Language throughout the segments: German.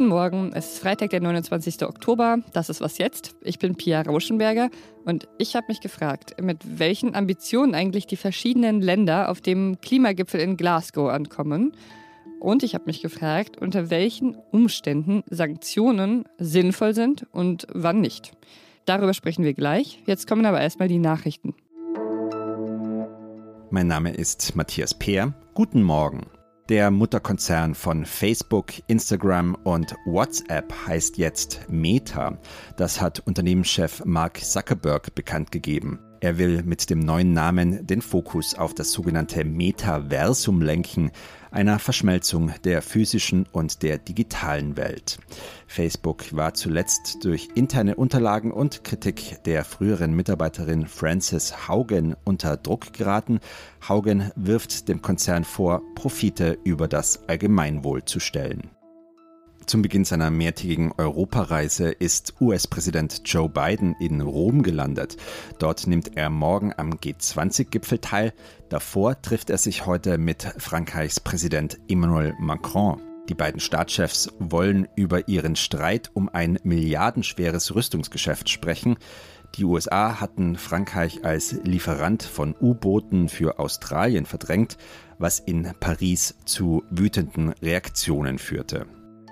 Guten Morgen, es ist Freitag, der 29. Oktober. Das ist was jetzt. Ich bin Pia Rauschenberger und ich habe mich gefragt, mit welchen Ambitionen eigentlich die verschiedenen Länder auf dem Klimagipfel in Glasgow ankommen. Und ich habe mich gefragt, unter welchen Umständen Sanktionen sinnvoll sind und wann nicht. Darüber sprechen wir gleich. Jetzt kommen aber erstmal die Nachrichten. Mein Name ist Matthias Peer. Guten Morgen. Der Mutterkonzern von Facebook, Instagram und WhatsApp heißt jetzt Meta. Das hat Unternehmenschef Mark Zuckerberg bekannt gegeben. Er will mit dem neuen Namen den Fokus auf das sogenannte Metaversum lenken, einer Verschmelzung der physischen und der digitalen Welt. Facebook war zuletzt durch interne Unterlagen und Kritik der früheren Mitarbeiterin Frances Haugen unter Druck geraten. Haugen wirft dem Konzern vor, Profite über das Allgemeinwohl zu stellen. Zum Beginn seiner mehrtägigen Europareise ist US-Präsident Joe Biden in Rom gelandet. Dort nimmt er morgen am G20-Gipfel teil. Davor trifft er sich heute mit Frankreichs Präsident Emmanuel Macron. Die beiden Staatschefs wollen über ihren Streit um ein milliardenschweres Rüstungsgeschäft sprechen. Die USA hatten Frankreich als Lieferant von U-Booten für Australien verdrängt, was in Paris zu wütenden Reaktionen führte.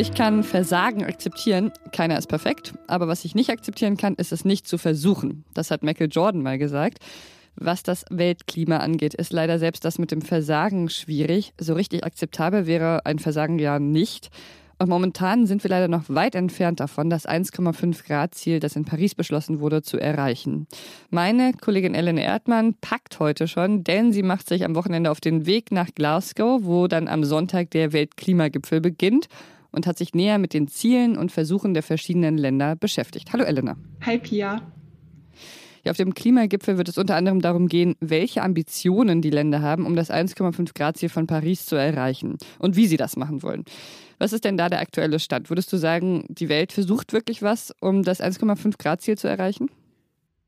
Ich kann Versagen akzeptieren, keiner ist perfekt, aber was ich nicht akzeptieren kann, ist es nicht zu versuchen. Das hat Michael Jordan mal gesagt. Was das Weltklima angeht, ist leider selbst das mit dem Versagen schwierig. So richtig akzeptabel wäre ein Versagen ja nicht. Und momentan sind wir leider noch weit entfernt davon, das 1,5 Grad Ziel, das in Paris beschlossen wurde, zu erreichen. Meine Kollegin Ellen Erdmann packt heute schon, denn sie macht sich am Wochenende auf den Weg nach Glasgow, wo dann am Sonntag der Weltklimagipfel beginnt und hat sich näher mit den Zielen und Versuchen der verschiedenen Länder beschäftigt. Hallo Elena. Hi Pia. Ja, auf dem Klimagipfel wird es unter anderem darum gehen, welche Ambitionen die Länder haben, um das 1,5 Grad Ziel von Paris zu erreichen und wie sie das machen wollen. Was ist denn da der aktuelle Stand? Würdest du sagen, die Welt versucht wirklich was, um das 1,5 Grad Ziel zu erreichen?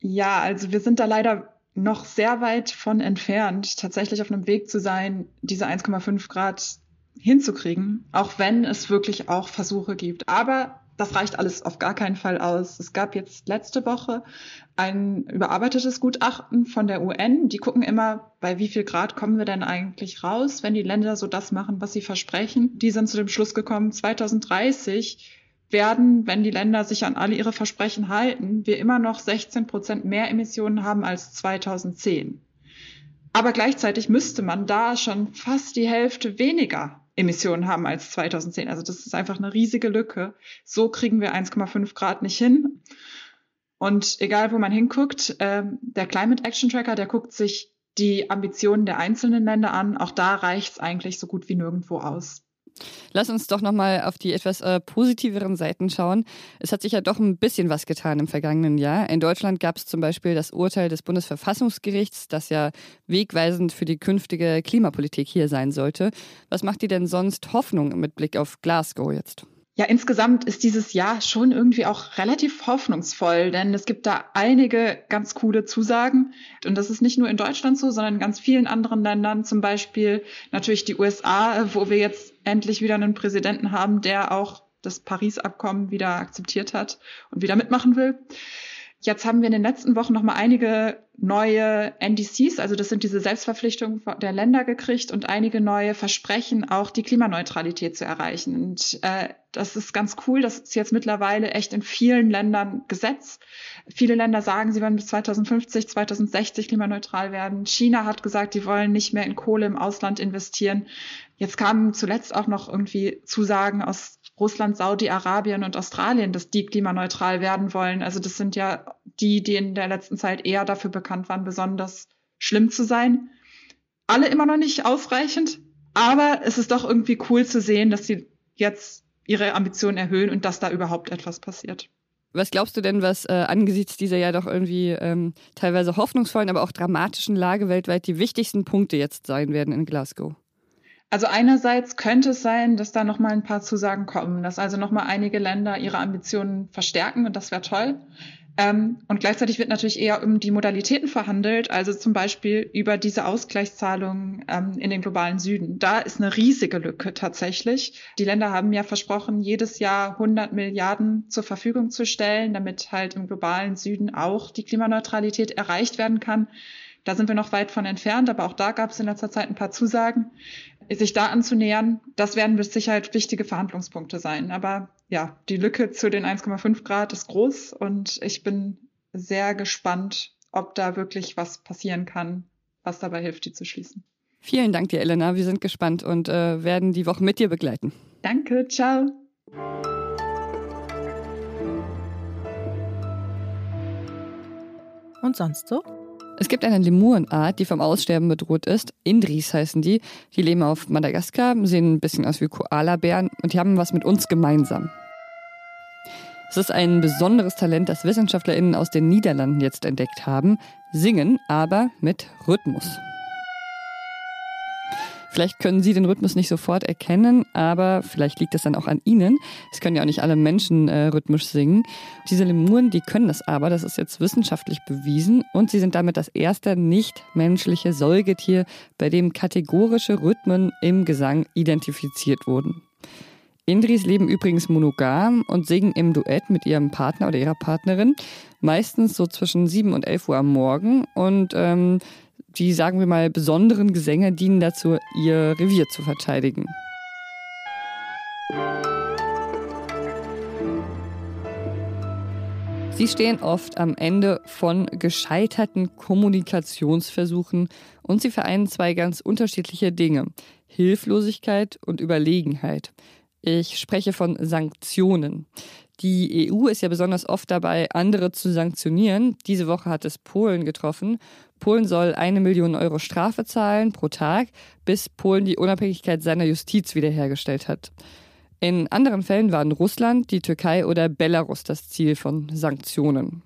Ja, also wir sind da leider noch sehr weit von entfernt, tatsächlich auf einem Weg zu sein, diese 1,5 Grad hinzukriegen, auch wenn es wirklich auch Versuche gibt. Aber das reicht alles auf gar keinen Fall aus. Es gab jetzt letzte Woche ein überarbeitetes Gutachten von der UN. Die gucken immer, bei wie viel Grad kommen wir denn eigentlich raus, wenn die Länder so das machen, was sie versprechen. Die sind zu dem Schluss gekommen, 2030 werden, wenn die Länder sich an alle ihre Versprechen halten, wir immer noch 16 Prozent mehr Emissionen haben als 2010. Aber gleichzeitig müsste man da schon fast die Hälfte weniger Emissionen haben als 2010. Also das ist einfach eine riesige Lücke. So kriegen wir 1,5 Grad nicht hin. Und egal, wo man hinguckt, äh, der Climate Action Tracker, der guckt sich die Ambitionen der einzelnen Länder an. Auch da reicht es eigentlich so gut wie nirgendwo aus. Lass uns doch nochmal auf die etwas äh, positiveren Seiten schauen. Es hat sich ja doch ein bisschen was getan im vergangenen Jahr. In Deutschland gab es zum Beispiel das Urteil des Bundesverfassungsgerichts, das ja wegweisend für die künftige Klimapolitik hier sein sollte. Was macht dir denn sonst Hoffnung mit Blick auf Glasgow jetzt? Ja, insgesamt ist dieses Jahr schon irgendwie auch relativ hoffnungsvoll, denn es gibt da einige ganz coole Zusagen. Und das ist nicht nur in Deutschland so, sondern in ganz vielen anderen Ländern, zum Beispiel natürlich die USA, wo wir jetzt endlich wieder einen Präsidenten haben, der auch das Paris-Abkommen wieder akzeptiert hat und wieder mitmachen will. Jetzt haben wir in den letzten Wochen noch mal einige neue NDCs, also das sind diese Selbstverpflichtungen der Länder gekriegt und einige neue Versprechen, auch die Klimaneutralität zu erreichen. Und äh, das ist ganz cool. Das ist jetzt mittlerweile echt in vielen Ländern Gesetz. Viele Länder sagen, sie wollen bis 2050, 2060 klimaneutral werden. China hat gesagt, die wollen nicht mehr in Kohle im Ausland investieren. Jetzt kamen zuletzt auch noch irgendwie Zusagen aus Russland, Saudi-Arabien und Australien, dass die klimaneutral werden wollen. Also das sind ja die, die in der letzten Zeit eher dafür bekannt waren, besonders schlimm zu sein. Alle immer noch nicht ausreichend, Aber es ist doch irgendwie cool zu sehen, dass sie jetzt ihre Ambitionen erhöhen und dass da überhaupt etwas passiert. Was glaubst du denn, was äh, angesichts dieser ja doch irgendwie ähm, teilweise hoffnungsvollen, aber auch dramatischen Lage weltweit die wichtigsten Punkte jetzt sein werden in Glasgow? Also einerseits könnte es sein, dass da noch mal ein paar Zusagen kommen, dass also noch mal einige Länder ihre Ambitionen verstärken und das wäre toll. Ähm, und gleichzeitig wird natürlich eher um die Modalitäten verhandelt, also zum Beispiel über diese Ausgleichszahlungen ähm, in den globalen Süden. Da ist eine riesige Lücke tatsächlich. Die Länder haben ja versprochen, jedes Jahr 100 Milliarden zur Verfügung zu stellen, damit halt im globalen Süden auch die Klimaneutralität erreicht werden kann. Da sind wir noch weit von entfernt, aber auch da gab es in letzter Zeit ein paar Zusagen. Sich da anzunähern, das werden mit Sicherheit wichtige Verhandlungspunkte sein. Aber ja, die Lücke zu den 1,5 Grad ist groß und ich bin sehr gespannt, ob da wirklich was passieren kann, was dabei hilft, die zu schließen. Vielen Dank dir, Elena. Wir sind gespannt und äh, werden die Woche mit dir begleiten. Danke, ciao. Und sonst so? Es gibt eine Lemurenart, die vom Aussterben bedroht ist. Indris heißen die. Die leben auf Madagaskar, sehen ein bisschen aus wie Koalabären und die haben was mit uns gemeinsam. Es ist ein besonderes Talent, das WissenschaftlerInnen aus den Niederlanden jetzt entdeckt haben. Singen, aber mit Rhythmus. Vielleicht können Sie den Rhythmus nicht sofort erkennen, aber vielleicht liegt es dann auch an Ihnen. Es können ja auch nicht alle Menschen äh, rhythmisch singen. Diese Lemuren, die können das aber, das ist jetzt wissenschaftlich bewiesen und sie sind damit das erste nicht-menschliche Säugetier, bei dem kategorische Rhythmen im Gesang identifiziert wurden. Indris leben übrigens monogam und singen im Duett mit ihrem Partner oder ihrer Partnerin, meistens so zwischen 7 und 11 Uhr am Morgen und ähm, die, sagen wir mal, besonderen Gesänge dienen dazu, ihr Revier zu verteidigen. Sie stehen oft am Ende von gescheiterten Kommunikationsversuchen und sie vereinen zwei ganz unterschiedliche Dinge. Hilflosigkeit und Überlegenheit. Ich spreche von Sanktionen. Die EU ist ja besonders oft dabei, andere zu sanktionieren. Diese Woche hat es Polen getroffen. Polen soll eine Million Euro Strafe zahlen pro Tag, bis Polen die Unabhängigkeit seiner Justiz wiederhergestellt hat. In anderen Fällen waren Russland, die Türkei oder Belarus das Ziel von Sanktionen.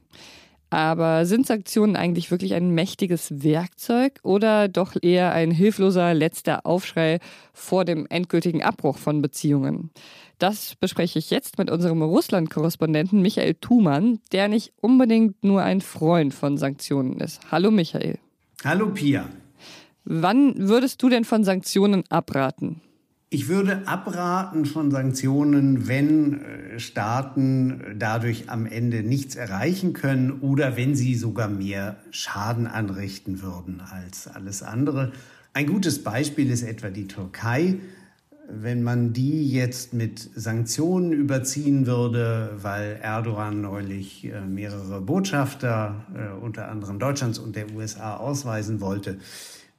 Aber sind Sanktionen eigentlich wirklich ein mächtiges Werkzeug oder doch eher ein hilfloser letzter Aufschrei vor dem endgültigen Abbruch von Beziehungen? Das bespreche ich jetzt mit unserem Russland-Korrespondenten Michael Thumann, der nicht unbedingt nur ein Freund von Sanktionen ist. Hallo Michael. Hallo Pia. Wann würdest du denn von Sanktionen abraten? Ich würde abraten von Sanktionen, wenn äh, Staaten dadurch am Ende nichts erreichen können oder wenn sie sogar mehr Schaden anrichten würden als alles andere. Ein gutes Beispiel ist etwa die Türkei. Wenn man die jetzt mit Sanktionen überziehen würde, weil Erdogan neulich äh, mehrere Botschafter, äh, unter anderem Deutschlands und der USA, ausweisen wollte,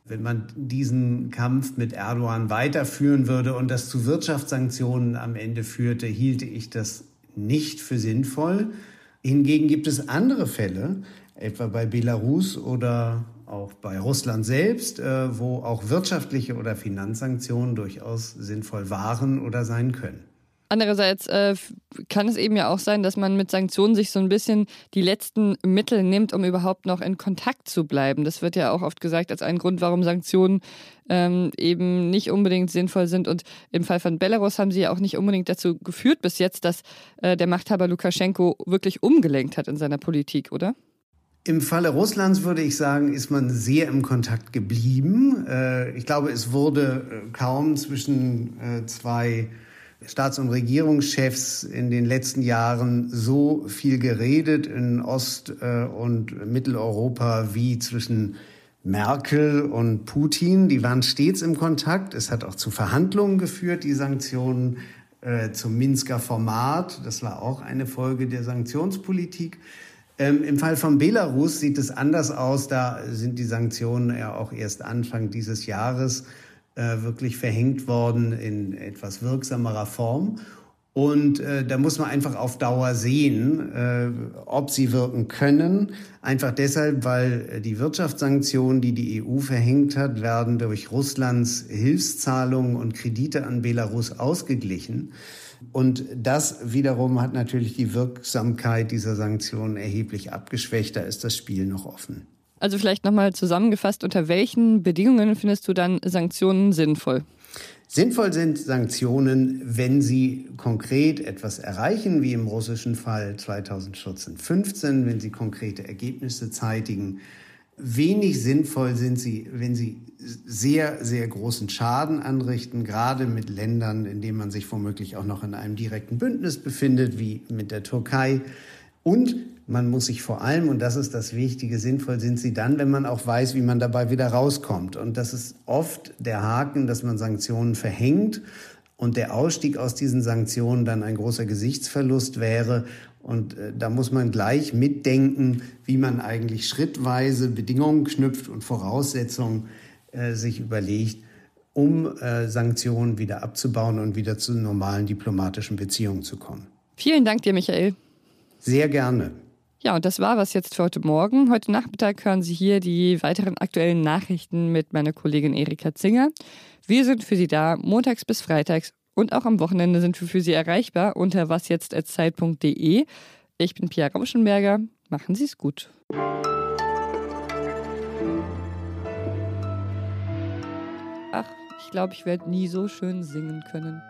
wenn man diesen Kampf mit Erdogan weiterführen würde und das zu Wirtschaftssanktionen am Ende führte, hielte ich das nicht für sinnvoll. Hingegen gibt es andere Fälle, etwa bei Belarus oder auch bei Russland selbst, äh, wo auch wirtschaftliche oder Finanzsanktionen durchaus sinnvoll waren oder sein können. Andererseits äh, kann es eben ja auch sein, dass man mit Sanktionen sich so ein bisschen die letzten Mittel nimmt, um überhaupt noch in Kontakt zu bleiben. Das wird ja auch oft gesagt als ein Grund, warum Sanktionen ähm, eben nicht unbedingt sinnvoll sind. Und im Fall von Belarus haben sie ja auch nicht unbedingt dazu geführt bis jetzt, dass äh, der Machthaber Lukaschenko wirklich umgelenkt hat in seiner Politik, oder? Im Falle Russlands würde ich sagen, ist man sehr im Kontakt geblieben. Äh, ich glaube, es wurde äh, kaum zwischen äh, zwei Staats- und Regierungschefs in den letzten Jahren so viel geredet in Ost- äh, und Mitteleuropa wie zwischen Merkel und Putin. Die waren stets im Kontakt. Es hat auch zu Verhandlungen geführt, die Sanktionen äh, zum Minsker Format. Das war auch eine Folge der Sanktionspolitik. Ähm, Im Fall von Belarus sieht es anders aus. Da sind die Sanktionen ja auch erst Anfang dieses Jahres äh, wirklich verhängt worden in etwas wirksamerer Form. Und äh, da muss man einfach auf Dauer sehen, äh, ob sie wirken können. Einfach deshalb, weil äh, die Wirtschaftssanktionen, die die EU verhängt hat, werden durch Russlands Hilfszahlungen und Kredite an Belarus ausgeglichen. Und das wiederum hat natürlich die Wirksamkeit dieser Sanktionen erheblich abgeschwächt. Da ist das Spiel noch offen. Also vielleicht nochmal zusammengefasst, unter welchen Bedingungen findest du dann Sanktionen sinnvoll? Sinnvoll sind Sanktionen, wenn sie konkret etwas erreichen, wie im russischen Fall 2014-15, wenn sie konkrete Ergebnisse zeitigen. Wenig sinnvoll sind sie, wenn sie sehr, sehr großen Schaden anrichten, gerade mit Ländern, in denen man sich womöglich auch noch in einem direkten Bündnis befindet, wie mit der Türkei. Und man muss sich vor allem, und das ist das Wichtige, sinnvoll sind sie dann, wenn man auch weiß, wie man dabei wieder rauskommt. Und das ist oft der Haken, dass man Sanktionen verhängt und der Ausstieg aus diesen Sanktionen dann ein großer Gesichtsverlust wäre. Und äh, da muss man gleich mitdenken, wie man eigentlich schrittweise Bedingungen knüpft und Voraussetzungen äh, sich überlegt, um äh, Sanktionen wieder abzubauen und wieder zu normalen diplomatischen Beziehungen zu kommen. Vielen Dank dir, Michael. Sehr gerne. Ja, und das war was jetzt für heute Morgen. Heute Nachmittag hören Sie hier die weiteren aktuellen Nachrichten mit meiner Kollegin Erika Zinger. Wir sind für Sie da montags bis freitags und auch am Wochenende sind wir für Sie erreichbar unter wasjetztatzeit.de. Ich bin Pia Rauschenberger. Machen Sie es gut. Ach, ich glaube, ich werde nie so schön singen können.